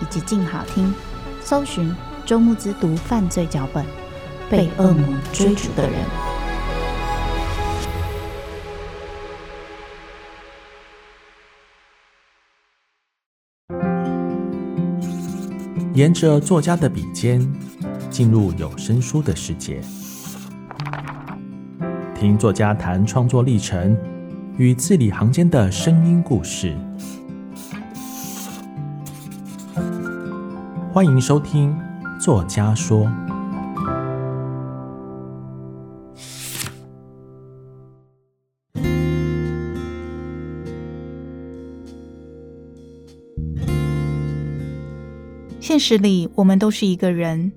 以及静好听，搜寻。周慕之读犯罪脚本，被恶魔追逐的人。沿着作家的笔尖，进入有声书的世界，听作家谈创作历程与字里行间的声音故事。欢迎收听。作家说：“现实里，我们都是一个人，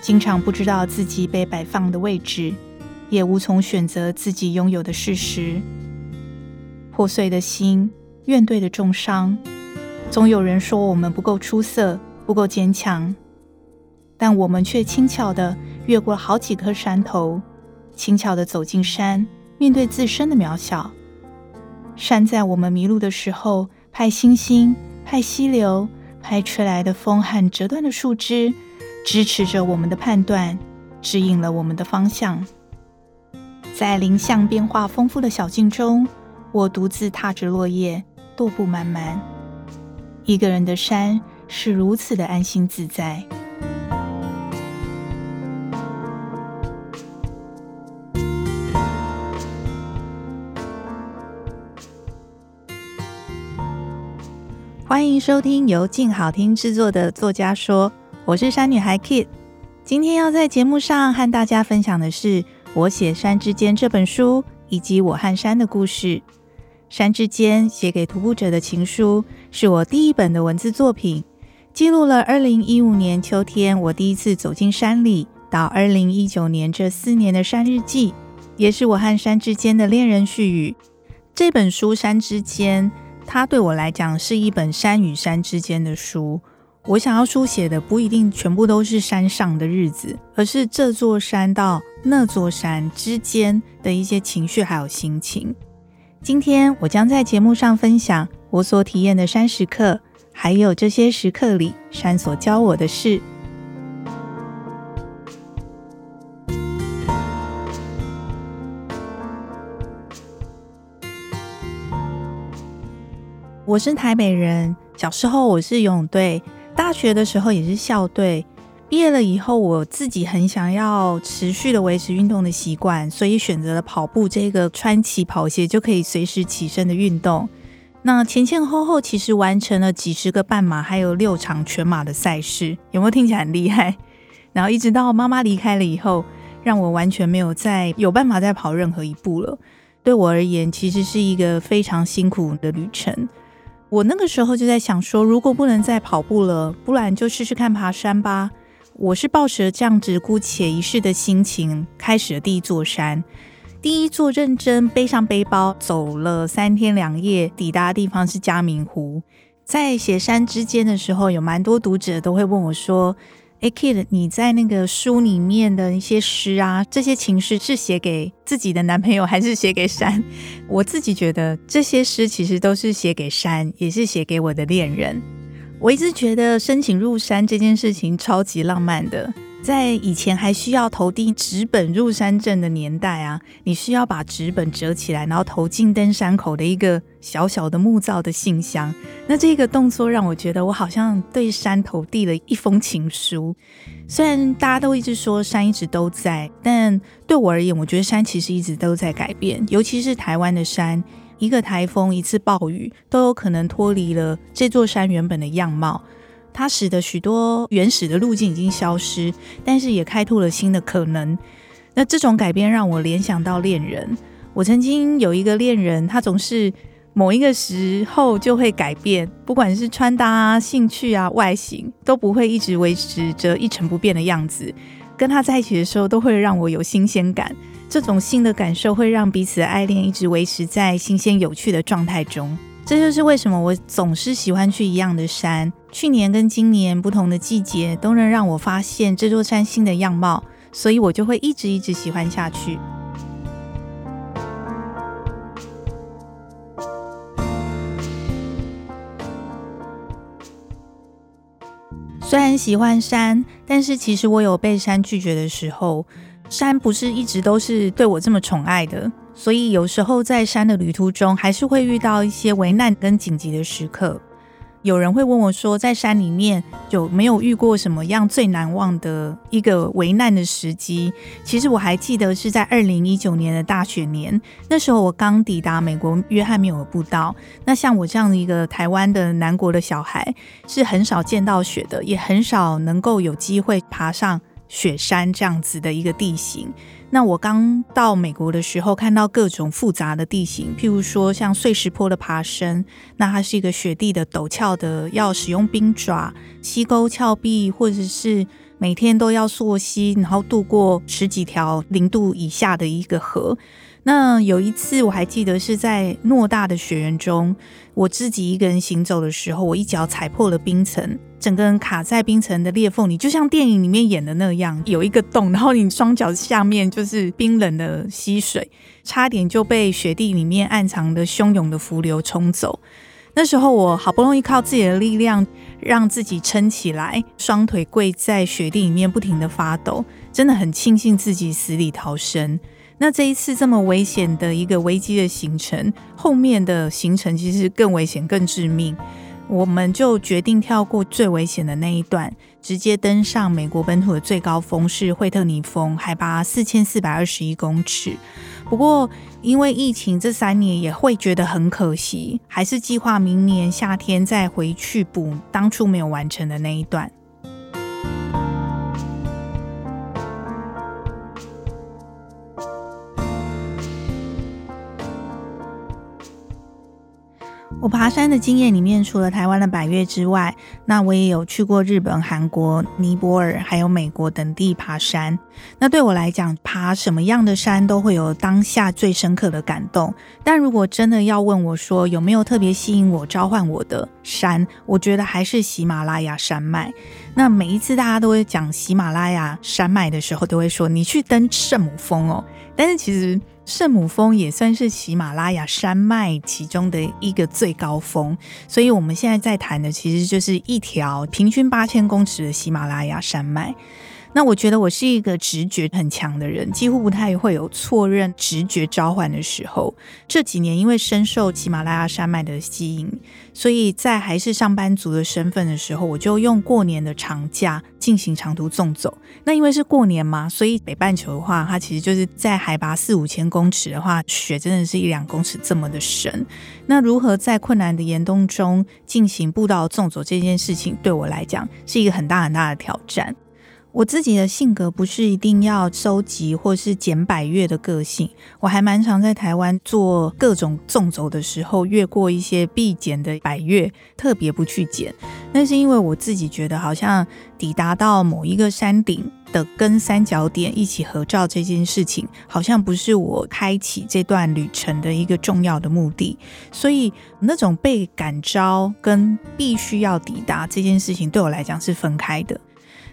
经常不知道自己被摆放的位置，也无从选择自己拥有的事实。破碎的心，怨怼的重伤，总有人说我们不够出色，不够坚强。”但我们却轻巧地越过了好几颗山头，轻巧地走进山，面对自身的渺小。山在我们迷路的时候，派星星，派溪流，派吹来的风和折断的树枝，支持着我们的判断，指引了我们的方向。在林相变化丰富的小径中，我独自踏着落叶，踱步漫漫。一个人的山是如此的安心自在。欢迎收听由静好听制作的《作家说》，我是山女孩 Kit。今天要在节目上和大家分享的是我写《山之间》这本书，以及我和山的故事。《山之间》写给徒步者的情书，是我第一本的文字作品，记录了2015年秋天我第一次走进山里，到2019年这四年的山日记，也是我和山之间的恋人絮语。这本书《山之间》。它对我来讲是一本山与山之间的书。我想要书写的不一定全部都是山上的日子，而是这座山到那座山之间的一些情绪还有心情。今天我将在节目上分享我所体验的山时刻，还有这些时刻里山所教我的事。我是台北人，小时候我是游泳队，大学的时候也是校队。毕业了以后，我自己很想要持续的维持运动的习惯，所以选择了跑步这个穿起跑鞋就可以随时起身的运动。那前前后后其实完成了几十个半马，还有六场全马的赛事，有没有听起来很厉害？然后一直到妈妈离开了以后，让我完全没有再有办法再跑任何一步了。对我而言，其实是一个非常辛苦的旅程。我那个时候就在想说，如果不能再跑步了，不然就试试看爬山吧。我是抱着这样子姑且一试的心情，开始了第一座山。第一座认真背上背包走了三天两夜，抵达的地方是嘉明湖。在写山之间的时候，有蛮多读者都会问我说。哎，Kid，你在那个书里面的一些诗啊，这些情诗是写给自己的男朋友，还是写给山？我自己觉得这些诗其实都是写给山，也是写给我的恋人。我一直觉得申请入山这件事情超级浪漫的，在以前还需要投递纸本入山证的年代啊，你需要把纸本折起来，然后投进登山口的一个小小的木造的信箱。那这个动作让我觉得我好像对山投递了一封情书。虽然大家都一直说山一直都在，但对我而言，我觉得山其实一直都在改变。尤其是台湾的山，一个台风、一次暴雨，都有可能脱离了这座山原本的样貌。它使得许多原始的路径已经消失，但是也开拓了新的可能。那这种改变让我联想到恋人。我曾经有一个恋人，他总是某一个时候就会改变，不管是穿搭啊、兴趣啊、外形，都不会一直维持着一成不变的样子。跟他在一起的时候，都会让我有新鲜感。这种新的感受会让彼此的爱恋一直维持在新鲜有趣的状态中。这就是为什么我总是喜欢去一样的山。去年跟今年不同的季节都能让我发现这座山新的样貌，所以我就会一直一直喜欢下去。虽然喜欢山，但是其实我有被山拒绝的时候。山不是一直都是对我这么宠爱的。所以有时候在山的旅途中，还是会遇到一些危难跟紧急的时刻。有人会问我说，在山里面有没有遇过什么样最难忘的一个危难的时机？其实我还记得是在二零一九年的大雪年，那时候我刚抵达美国约翰缪尔步道。那像我这样的一个台湾的南国的小孩，是很少见到雪的，也很少能够有机会爬上雪山这样子的一个地形。那我刚到美国的时候，看到各种复杂的地形，譬如说像碎石坡的爬升，那它是一个雪地的陡峭的，要使用冰爪、溪沟峭壁，或者是每天都要溯溪，然后渡过十几条零度以下的一个河。那有一次我还记得是在偌大的雪原中，我自己一个人行走的时候，我一脚踩破了冰层，整个人卡在冰层的裂缝里，就像电影里面演的那样，有一个洞，然后你双脚下面就是冰冷的溪水，差点就被雪地里面暗藏的汹涌的浮流冲走。那时候我好不容易靠自己的力量让自己撑起来，双腿跪在雪地里面不停地发抖，真的很庆幸自己死里逃生。那这一次这么危险的一个危机的行程，后面的行程其实更危险、更致命。我们就决定跳过最危险的那一段，直接登上美国本土的最高峰，是惠特尼峰，海拔四千四百二十一公尺。不过因为疫情这三年也会觉得很可惜，还是计划明年夏天再回去补当初没有完成的那一段。我爬山的经验里面，除了台湾的百岳之外，那我也有去过日本、韩国、尼泊尔，还有美国等地爬山。那对我来讲，爬什么样的山都会有当下最深刻的感动。但如果真的要问我说有没有特别吸引我、召唤我的山，我觉得还是喜马拉雅山脉。那每一次大家都会讲喜马拉雅山脉的时候，都会说你去登圣母峰哦。但是其实。圣母峰也算是喜马拉雅山脉其中的一个最高峰，所以我们现在在谈的其实就是一条平均八千公尺的喜马拉雅山脉。那我觉得我是一个直觉很强的人，几乎不太会有错认直觉召唤的时候。这几年因为深受喜马拉雅山脉的吸引，所以在还是上班族的身份的时候，我就用过年的长假进行长途纵走。那因为是过年嘛，所以北半球的话，它其实就是在海拔四五千公尺的话，雪真的是一两公尺这么的深。那如何在困难的严冬中进行步道纵走这件事情，对我来讲是一个很大很大的挑战。我自己的性格不是一定要收集或是捡百岳的个性，我还蛮常在台湾做各种纵走的时候，越过一些必捡的百岳，特别不去捡。那是因为我自己觉得，好像抵达到某一个山顶的跟三角点一起合照这件事情，好像不是我开启这段旅程的一个重要的目的。所以那种被感召跟必须要抵达这件事情，对我来讲是分开的。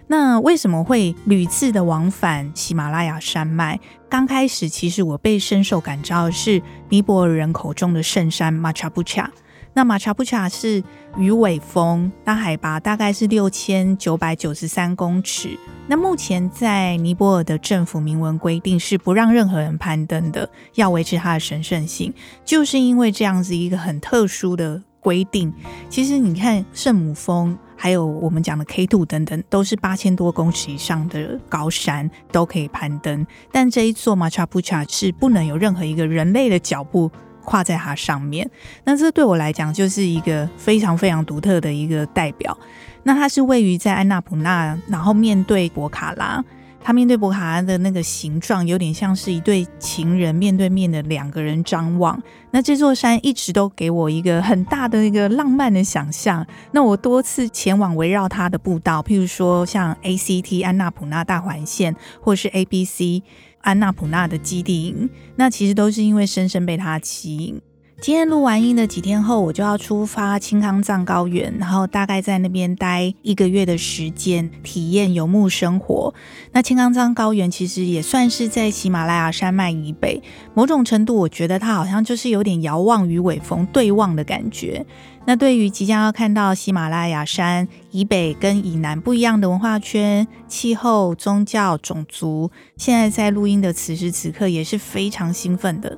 那为什么会屡次的往返喜马拉雅山脉？刚开始其实我被深受感召的是尼泊尔人口中的圣山马查布恰。那马查布恰是鱼尾峰，那海拔大概是六千九百九十三公尺。那目前在尼泊尔的政府明文规定是不让任何人攀登的，要维持它的神圣性。就是因为这样子一个很特殊的规定，其实你看圣母峰，还有我们讲的 K2 等等，都是八千多公尺以上的高山都可以攀登，但这一座马查普查是不能有任何一个人类的脚步跨在它上面。那这对我来讲就是一个非常非常独特的一个代表。那它是位于在安纳普纳，然后面对博卡拉。他面对博卡拉的那个形状，有点像是一对情人面对面的两个人张望。那这座山一直都给我一个很大的一个浪漫的想象。那我多次前往围绕它的步道，譬如说像 ACT 安纳普纳大环线，或是 ABC 安纳普纳的基地营，那其实都是因为深深被它吸引。今天录完音的几天后，我就要出发青康藏高原，然后大概在那边待一个月的时间，体验游牧生活。那青康藏高原其实也算是在喜马拉雅山脉以北，某种程度我觉得它好像就是有点遥望与尾峰对望的感觉。那对于即将要看到喜马拉雅山以北跟以南不一样的文化圈、气候、宗教、种族，现在在录音的此时此刻也是非常兴奋的。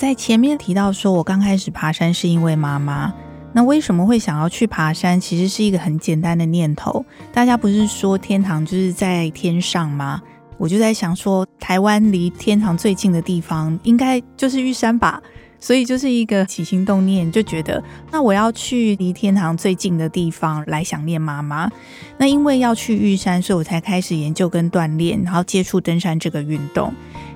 在前面提到说，我刚开始爬山是因为妈妈。那为什么会想要去爬山？其实是一个很简单的念头。大家不是说天堂就是在天上吗？我就在想说，台湾离天堂最近的地方应该就是玉山吧。所以就是一个起心动念，就觉得那我要去离天堂最近的地方来想念妈妈。那因为要去玉山，所以我才开始研究跟锻炼，然后接触登山这个运动。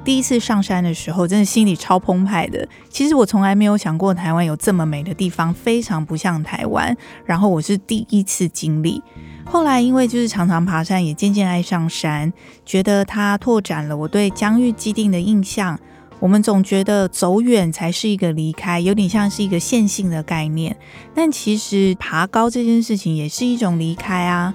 第一次上山的时候，真的心里超澎湃的。其实我从来没有想过台湾有这么美的地方，非常不像台湾。然后我是第一次经历。后来因为就是常常爬山，也渐渐爱上山，觉得它拓展了我对疆域既定的印象。我们总觉得走远才是一个离开，有点像是一个线性的概念。但其实爬高这件事情也是一种离开啊。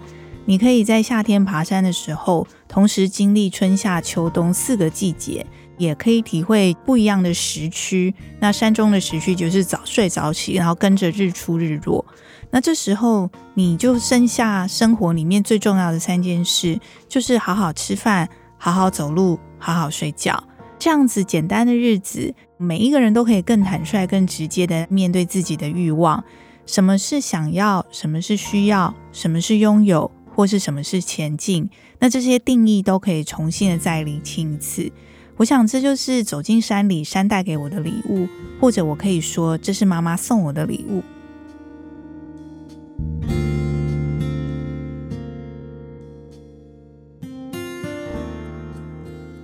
你可以在夏天爬山的时候，同时经历春夏秋冬四个季节，也可以体会不一样的时区。那山中的时区就是早睡早起，然后跟着日出日落。那这时候你就剩下生活里面最重要的三件事，就是好好吃饭、好好走路、好好睡觉。这样子简单的日子，每一个人都可以更坦率、更直接的面对自己的欲望。什么是想要？什么是需要？什么是拥有？或是什么是前进，那这些定义都可以重新的再厘清一次。我想这就是走进山里，山带给我的礼物，或者我可以说这是妈妈送我的礼物。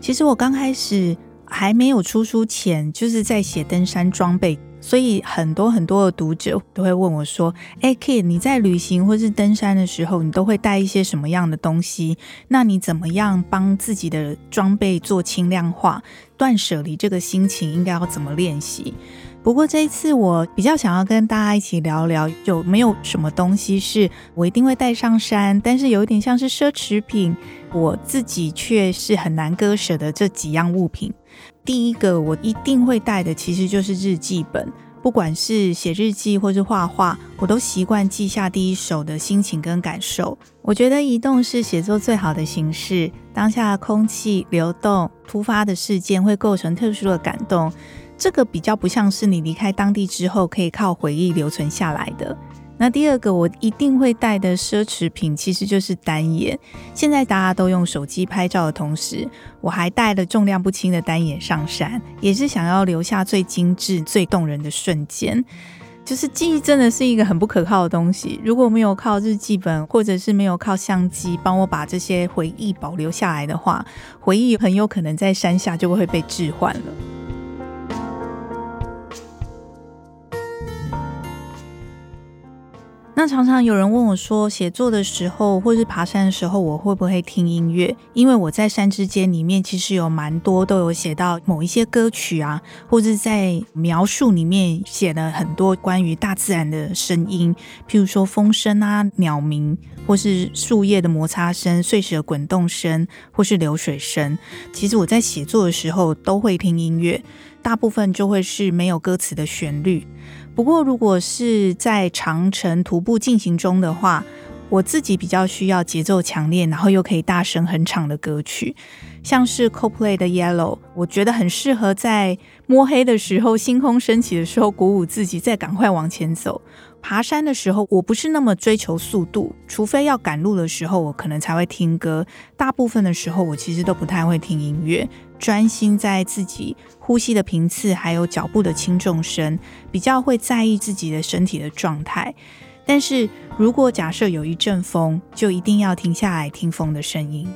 其实我刚开始还没有出书前，就是在写登山装备。所以很多很多的读者都会问我说：“哎，Kit，你在旅行或是登山的时候，你都会带一些什么样的东西？那你怎么样帮自己的装备做轻量化？断舍离这个心情应该要怎么练习？”不过这一次我比较想要跟大家一起聊聊，有没有什么东西是我一定会带上山，但是有一点像是奢侈品，我自己却是很难割舍的这几样物品。第一个我一定会带的，其实就是日记本。不管是写日记或是画画，我都习惯记下第一手的心情跟感受。我觉得移动是写作最好的形式。当下空气流动、突发的事件会构成特殊的感动，这个比较不像是你离开当地之后可以靠回忆留存下来的。那第二个我一定会带的奢侈品，其实就是单眼。现在大家都用手机拍照的同时，我还带了重量不轻的单眼上山，也是想要留下最精致、最动人的瞬间。就是记忆真的是一个很不可靠的东西，如果没有靠日记本，或者是没有靠相机帮我把这些回忆保留下来的话，回忆很有可能在山下就会被置换了。常常有人问我说，写作的时候或是爬山的时候，我会不会听音乐？因为我在《山之间》里面其实有蛮多都有写到某一些歌曲啊，或者在描述里面写了很多关于大自然的声音，譬如说风声啊、鸟鸣，或是树叶的摩擦声、碎石的滚动声，或是流水声。其实我在写作的时候都会听音乐，大部分就会是没有歌词的旋律。不过，如果是在长城徒步进行中的话，我自己比较需要节奏强烈，然后又可以大声哼唱的歌曲，像是 Coldplay 的 Yellow，我觉得很适合在摸黑的时候、星空升起的时候鼓舞自己，再赶快往前走。爬山的时候，我不是那么追求速度，除非要赶路的时候，我可能才会听歌。大部分的时候，我其实都不太会听音乐。专心在自己呼吸的频次，还有脚步的轻重声，比较会在意自己的身体的状态。但是如果假设有一阵风，就一定要停下来听风的声音。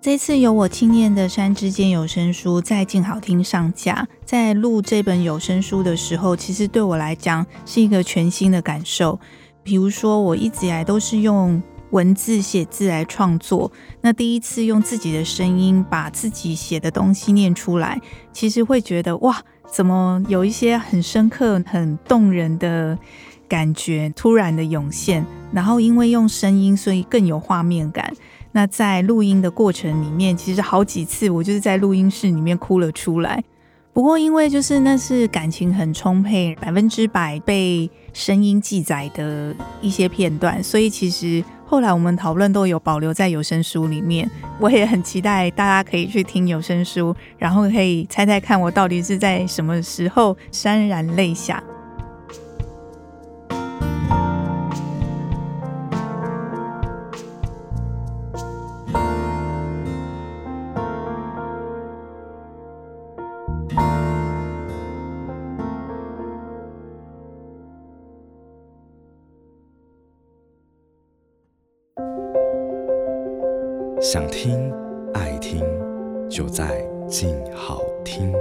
这次由我亲念的《山之间》有声书在静好听上架，在录这本有声书的时候，其实对我来讲是一个全新的感受。比如说，我一直以来都是用文字写字来创作，那第一次用自己的声音把自己写的东西念出来，其实会觉得哇，怎么有一些很深刻、很动人的感觉突然的涌现？然后因为用声音，所以更有画面感。那在录音的过程里面，其实好几次我就是在录音室里面哭了出来。不过因为就是那是感情很充沛、百分之百被声音记载的一些片段，所以其实。后来我们讨论都有保留在有声书里面，我也很期待大家可以去听有声书，然后可以猜猜看我到底是在什么时候潸然泪下。想听，爱听，就在静好听。